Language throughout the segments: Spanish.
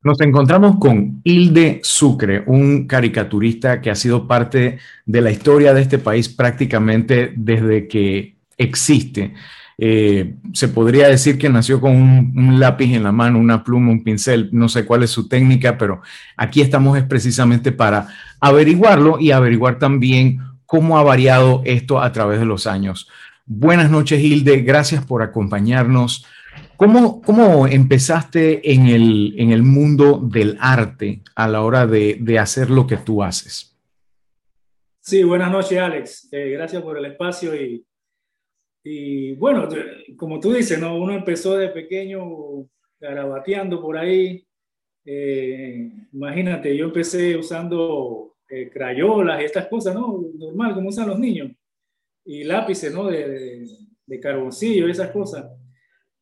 Nos encontramos con Hilde Sucre, un caricaturista que ha sido parte de la historia de este país prácticamente desde que existe. Eh, se podría decir que nació con un, lápiz en la mano, una pluma, un pincel, no sé cuál es su técnica, pero aquí estamos es precisamente para averiguarlo y averiguar también cómo ha variado esto a través de los años. Buenas noches, Hilde, gracias por acompañarnos. ¿Cómo, ¿Cómo, empezaste en el, en el, mundo del arte a la hora de, de, hacer lo que tú haces? Sí, buenas noches, Alex. Eh, gracias por el espacio y, y, bueno, como tú dices, ¿no? uno empezó de pequeño garabateando por ahí. Eh, imagínate, yo empecé usando eh, crayolas y estas cosas, ¿no? Normal, como usan los niños. Y lápices, ¿no? De, de, de carboncillo, esas cosas.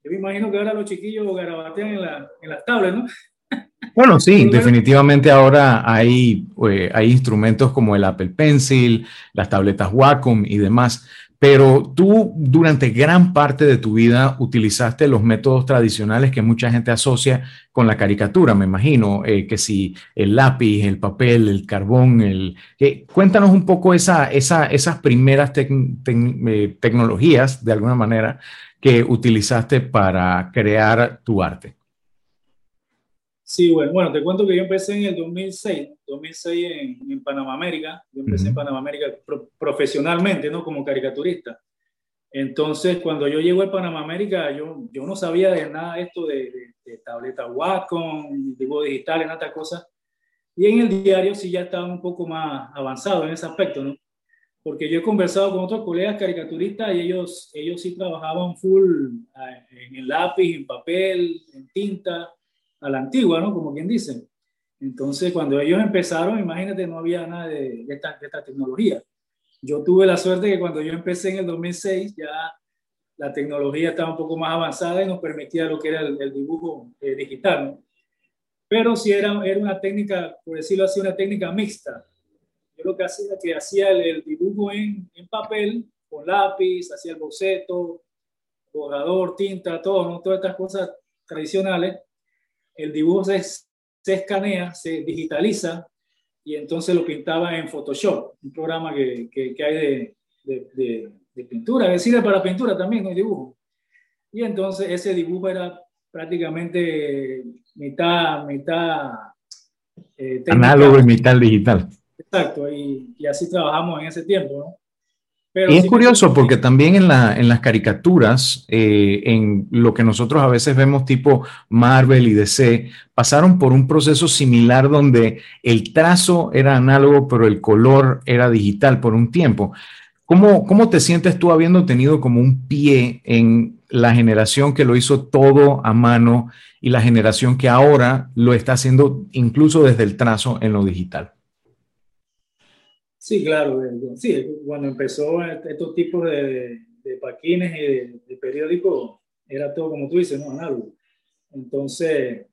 Yo me imagino que ahora los chiquillos garabatean en, la, en las tablas, ¿no? Bueno, sí, definitivamente ahora hay, eh, hay instrumentos como el Apple Pencil, las tabletas Wacom y demás, pero tú durante gran parte de tu vida utilizaste los métodos tradicionales que mucha gente asocia con la caricatura, me imagino, eh, que si el lápiz, el papel, el carbón, el... Eh, cuéntanos un poco esa, esa, esas primeras eh, tecnologías, de alguna manera, que utilizaste para crear tu arte. Sí, bueno, bueno, te cuento que yo empecé en el 2006, 2006 en, en Panamá América, yo empecé en Panamá América profesionalmente, ¿no? Como caricaturista. Entonces, cuando yo llego a Panamá América, yo, yo no sabía de nada esto de, de, de tableta Wacom, dibujo digital, en otras cosas. Y en el diario sí ya estaba un poco más avanzado en ese aspecto, ¿no? porque yo he conversado con otros colegas caricaturistas y ellos, ellos sí trabajaban full eh, en el lápiz, en papel, en tinta, a la antigua, ¿no? Como quien dice. Entonces, cuando ellos empezaron, imagínate, no había nada de, esta, tecnología. Yo tuve la suerte que cuando yo empecé en el 2006, ya la tecnología estaba un poco más avanzada y nos permitía lo que era el, dibujo eh, digital, ¿no? Pero sí era, era una técnica, por decirlo así, una técnica mixta yo lo que hacía que hacía el, el dibujo en, en, papel, con lápiz, hacía el boceto, borrador, tinta, todo, ¿no? todas estas cosas tradicionales. El dibujo se, se escanea, se digitaliza y entonces lo pintaba en Photoshop, un programa que, que, que hay de, de, de, de, pintura, que sirve para pintura también, no hay dibujo. Y entonces ese dibujo era prácticamente mitad, mitad eh, análogo y mitad digital. Exacto, y, y, así trabajamos en ese tiempo, ¿no? Pero y es sí curioso que... porque también en, la, en las caricaturas, eh, en lo que nosotros a veces vemos tipo Marvel y DC, pasaron por un proceso similar donde el trazo era análogo, pero el color era digital por un tiempo. ¿Cómo, ¿Cómo te sientes tú habiendo tenido como un pie en la generación que lo hizo todo a mano y la generación que ahora lo está haciendo incluso desde el trazo en lo digital? Sí, claro. Sí, cuando empezó estos tipos de, de paquines y de, de, periódicos, era todo como tú dices, ¿no? Análogo. Entonces,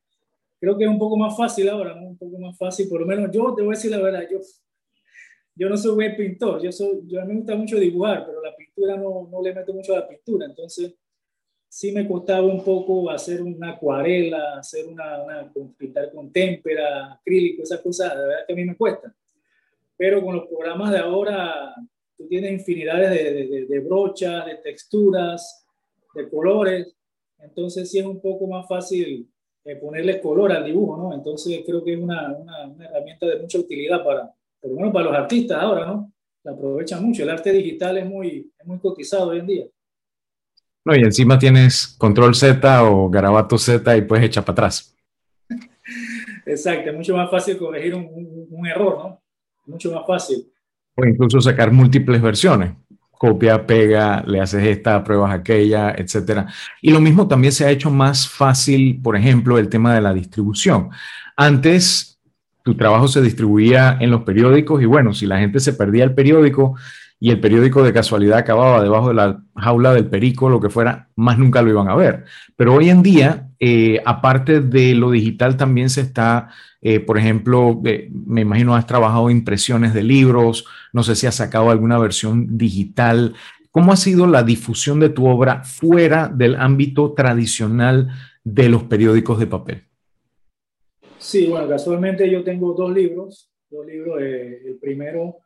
creo que es un poco más fácil ahora, ¿no? Un poco más fácil. Por lo menos yo te voy a decir la verdad, yo, yo no soy buen pintor, yo, soy, yo a mí me gusta mucho dibujar, pero la pintura no, no le meto mucho a la pintura. Entonces, sí me costaba un poco hacer una acuarela, hacer una, una pintar con témpera, acrílico, esas cosas, de verdad que a mí me cuesta pero con los programas de ahora tú tienes infinidades de, de, de, brochas, de texturas, de colores, entonces sí es un poco más fácil eh, ponerle color al dibujo, ¿no? Entonces creo que es una, una, una, herramienta de mucha utilidad para, por lo menos para los artistas ahora, ¿no? La aprovechan mucho, el arte digital es muy, es muy cotizado hoy en día. No, y encima tienes control Z o garabato Z y puedes echar para atrás. Exacto, es mucho más fácil corregir un, un, un error, ¿no? Mucho más fácil. O incluso sacar múltiples versiones. Copia, pega, le haces esta, pruebas aquella, etcétera. Y lo mismo también se ha hecho más fácil, por ejemplo, el tema de la distribución. Antes, tu trabajo se distribuía en los periódicos y bueno, si la gente se perdía el periódico y el periódico de casualidad acababa debajo de la jaula del perico, lo que fuera, más nunca lo iban a ver. Pero hoy en día, eh, aparte de lo digital, también se está eh, por ejemplo, eh, me imagino has trabajado impresiones de libros, no sé si has sacado alguna versión digital. ¿Cómo ha sido la difusión de tu obra fuera del ámbito tradicional de los periódicos de papel? Sí, bueno, casualmente yo tengo dos libros, dos libros, el primero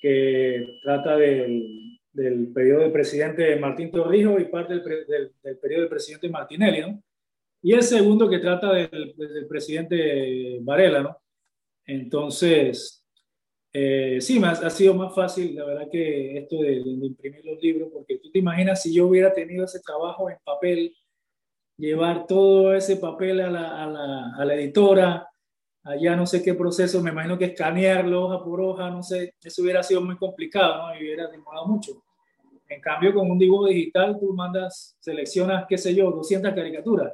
que trata del, del, periodo del presidente Martín Torrijos y parte del, del, periodo del presidente Martinelli, ¿no? Y el segundo que trata del, del presidente Varela, ¿no? Entonces, eh, sí, más, ha sido más fácil, la verdad, que esto de, imprimir los libros, porque tú te imaginas si yo hubiera tenido ese trabajo en papel, llevar todo ese papel a la, a la, a la editora, allá no sé qué proceso, me imagino que escanearlo hoja por hoja, no sé, eso hubiera sido muy complicado, ¿no? Y hubiera demorado mucho. En cambio, con un dibujo digital, tú mandas, seleccionas, qué sé yo, 200 caricaturas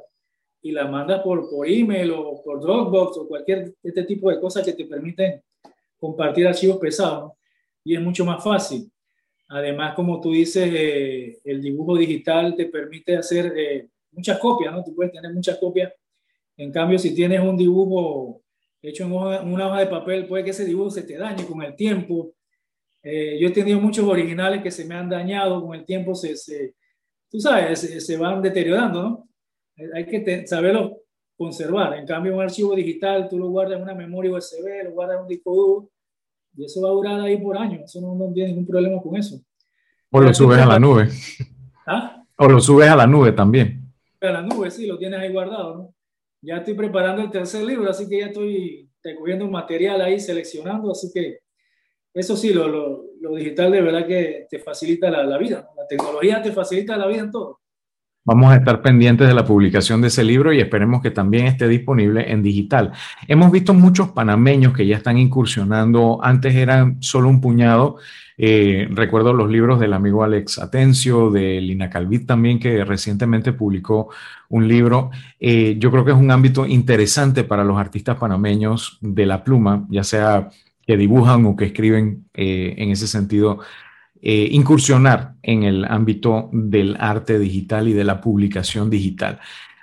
y las mandas por, por email o por Dropbox o cualquier este tipo de cosas que te permiten compartir archivos pesados y es mucho más fácil. Además, como tú dices, eh, el dibujo digital te permite hacer eh, muchas copias, ¿no? Tú puedes tener muchas copias. En cambio, si tienes un dibujo hecho en una hoja de papel, puede que ese dibujo se te dañe con el tiempo. Eh, yo he tenido muchos originales que se me han dañado con el tiempo, se, se tú sabes, se, van deteriorando, ¿no? Hay que saberlo conservar. En cambio, un archivo digital, tú lo guardas en una memoria USB, lo guardas en un disco duro, y eso va a durar ahí por años. Eso no, no tiene ningún problema con eso. O lo subes a la nube. ¿Ah? O lo subes a la nube también. A la nube, sí, lo tienes ahí guardado, ¿no? Ya estoy preparando el tercer libro, así que ya estoy recogiendo material ahí, seleccionando, así que eso sí, lo, lo, lo digital de verdad que te facilita la, la vida. La tecnología te facilita la vida en todo. Vamos a estar pendientes de la publicación de ese libro y esperemos que también esté disponible en digital. Hemos visto muchos panameños que ya están incursionando, antes eran solo un puñado. Eh, recuerdo los libros del amigo Alex Atencio, de Lina Calvit también, que recientemente publicó un libro. Eh, yo creo que es un ámbito interesante para los artistas panameños de la pluma, ya sea que dibujan o que escriben eh, en ese sentido eh, incursionar en el ámbito del arte digital y de la publicación digital.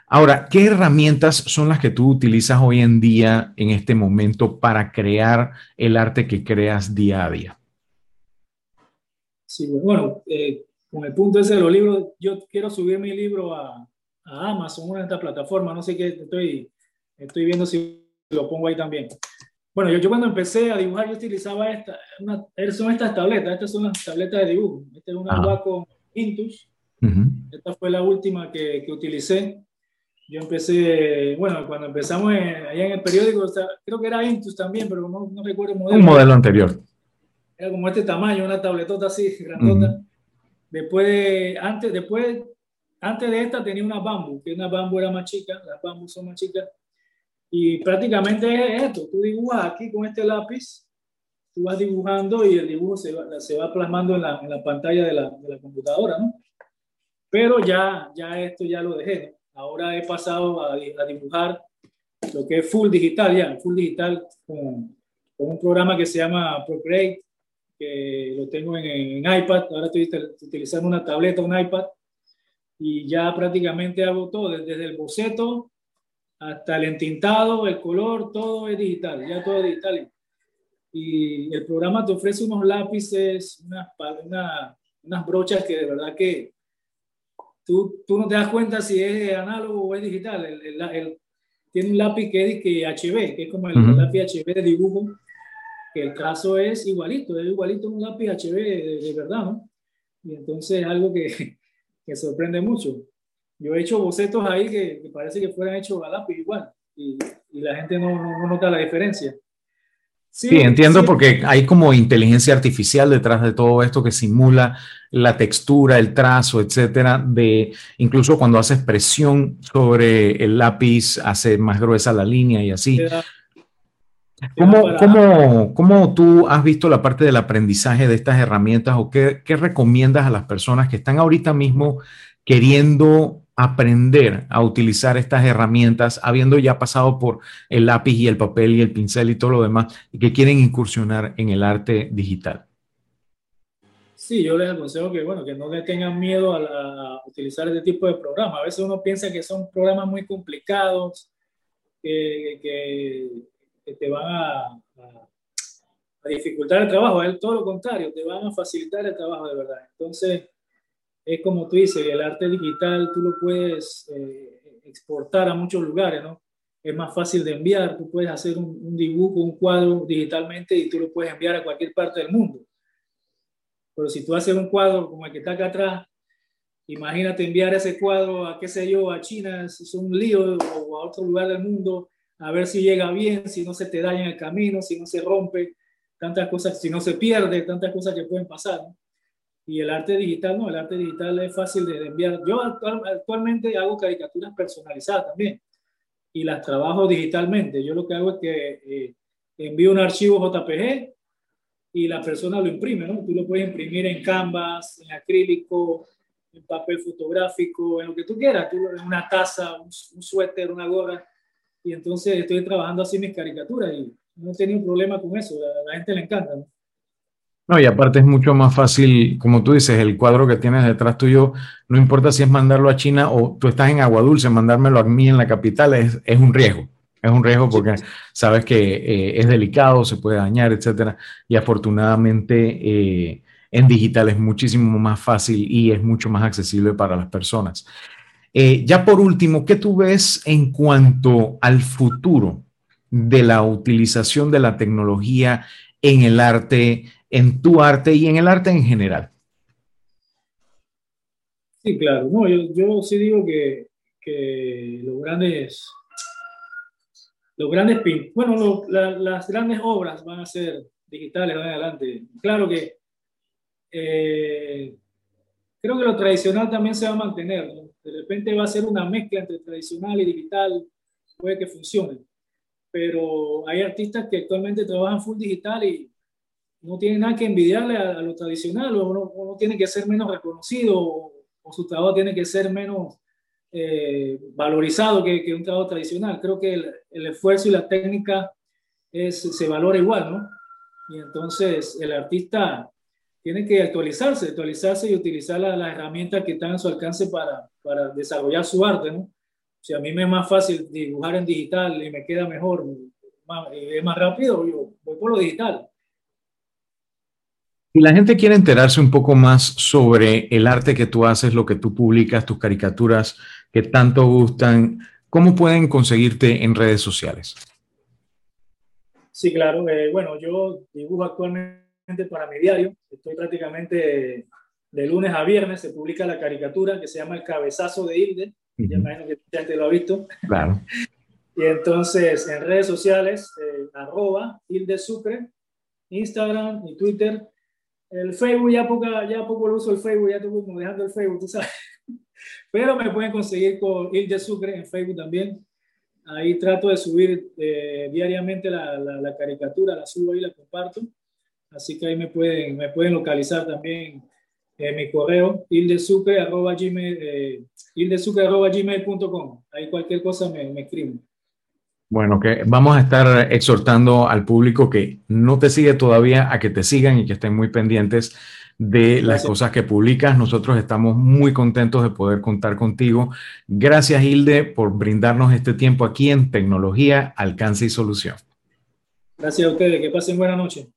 Ahora, ¿qué herramientas son las que tú utilizas hoy en día, en este momento, para crear el arte que creas día a día? Sí, bueno, eh, con el punto ese de los libros, yo quiero subir mi libro a, a Amazon, una de estas plataformas, no sé qué, estoy, estoy viendo si lo pongo ahí también. Bueno, yo, yo, cuando empecé a dibujar, yo utilizaba esta, una, son estas tabletas, estas son las tabletas de dibujo. Esta es una Wacom Intus. Esta fue la última que, que, utilicé. Yo empecé, bueno, cuando empezamos allá en el periódico, creo que era Intus también, pero no, no recuerdo el modelo. Un modelo anterior. Era como este tamaño, una tabletota así, grandota. Después, antes, después, antes de esta tenía una Bamboo, que una Bamboo era más chica, las Bamboo son más chicas y prácticamente es esto, tú dibujas aquí con este lápiz, tú vas dibujando y el dibujo se va, se va plasmando en la, en la pantalla de la, de la, computadora, ¿no? Pero ya, ya esto ya lo dejé, ahora he pasado a, a, dibujar lo que es full digital, ya, full digital con, con un programa que se llama Procreate, que lo tengo en, en iPad, ahora estoy utilizando una tableta, un iPad, y ya prácticamente hago todo, desde el boceto hasta el entintado, el color, todo es digital, ya todo es digital. Y el programa te ofrece unos lápices, unas, unas brochas que de verdad que tú, tú no te das cuenta si es análogo o es digital. El, el, tiene un lápiz que es que HB, que es como el lápiz HB de dibujo, que el trazo es igualito, es igualito un lápiz HB de, verdad, ¿no? Y entonces es algo que, que sorprende mucho. Yo he hecho bocetos ahí que, parece que fueran hechos a lápiz igual y, la gente no, no, nota la diferencia. Sí, entiendo porque hay como inteligencia artificial detrás de todo esto que simula la textura, el trazo, etcétera, de incluso cuando haces presión sobre el lápiz hace más gruesa la línea y así. ¿Cómo, cómo, ¿Cómo, tú has visto la parte del aprendizaje de estas herramientas o qué, qué recomiendas a las personas que están ahorita mismo queriendo aprender a utilizar estas herramientas, habiendo ya pasado por el lápiz y el papel y el pincel y todo lo demás, y que quieren incursionar en el arte digital? Sí, yo les aconsejo que, bueno, que no le tengan miedo a, utilizar este tipo de programas. A veces uno piensa que son programas muy complicados, que, que, te van a, a, dificultar el trabajo. Es todo lo contrario, te van a facilitar el trabajo de verdad. Entonces, es como tú dices, el arte digital tú lo puedes eh, exportar a muchos lugares, ¿no? es más fácil de enviar. Tú puedes hacer un, dibujo, un cuadro digitalmente y tú lo puedes enviar a cualquier parte del mundo. Pero si tú haces un cuadro como el que está acá atrás, imagínate enviar ese cuadro a, qué sé yo, a China, es un lío, o a otro lugar del mundo, a ver si llega bien, si no se te daña en el camino, si no se rompe, tantas cosas, si no se pierde, tantas cosas que pueden pasar. Y el arte digital, no, el arte digital es fácil de enviar. Yo actualmente hago caricaturas personalizadas también y las trabajo digitalmente. Yo lo que hago es que eh, envío un archivo JPG y la persona lo imprime, ¿no? Tú lo puedes imprimir en Canvas, en acrílico, en papel fotográfico, en lo que tú quieras, tú, en una taza, un, suéter, una gorra. Y entonces estoy trabajando así mis caricaturas y no he tenido problema con eso, a la gente le encanta. ¿no? No, y aparte es mucho más fácil, como tú dices, el cuadro que tienes detrás tuyo, no importa si es mandarlo a China o tú estás en Agua Dulce, mandármelo a mí en la capital es, es un riesgo. Es un riesgo porque sabes que eh, es delicado, se puede dañar, etcétera. Y afortunadamente eh, en digital es muchísimo más fácil y es mucho más accesible para las personas. Eh, ya por último, ¿qué tú ves en cuanto al futuro de la utilización de la tecnología en el arte? en tu arte y en el arte en general. Sí, claro. No, yo, sí digo que, que, los grandes, los grandes, bueno, las grandes obras van a ser digitales van adelante. Claro que eh, creo que lo tradicional también se va a mantener. De repente va a ser una mezcla entre tradicional y digital, puede que funcione. Pero hay artistas que actualmente trabajan full digital y no tiene nada que envidiarle a, lo tradicional, o no, tiene que ser menos reconocido, o, su trabajo tiene que ser menos eh, valorizado que, que, un trabajo tradicional. Creo que el, esfuerzo y la técnica es, se valora igual, ¿no? Y entonces el artista tiene que actualizarse, actualizarse y utilizar las herramientas que están a su alcance para, para desarrollar su arte, ¿no? Si a mí me es más fácil dibujar en digital y me queda mejor, es más rápido, yo voy por lo digital. Si la gente quiere enterarse un poco más sobre el arte que tú haces, lo que tú publicas, tus caricaturas que tanto gustan, ¿cómo pueden conseguirte en redes sociales? Sí, claro. Eh, bueno, yo dibujo actualmente para mi diario. Estoy prácticamente de lunes a viernes. Se publica la caricatura que se llama El Cabezazo de Hilde. Ya imagino que la gente lo ha visto. Claro. y entonces en redes sociales, eh, arroba Hilde Sucre, Instagram y Twitter el Facebook ya poco, ya poco lo uso el Facebook, ya estoy como dejando el Facebook, tú sabes. Pero me pueden conseguir con Ilde Sucre en Facebook también. Ahí trato de subir eh, diariamente la, la, caricatura, la subo y la comparto. Así que ahí me pueden, me pueden localizar también en mi correo, ildesucre.gmail.com. Eh. Ahí cualquier cosa me, me escriben. Bueno, que vamos a estar exhortando al público que no te sigue todavía a que te sigan y que estén muy pendientes de las cosas que publicas. Nosotros estamos muy contentos de poder contar contigo. Gracias, Hilde, por brindarnos este tiempo aquí en Tecnología, Alcance y Solución. Gracias a ustedes. Que pasen buena noche.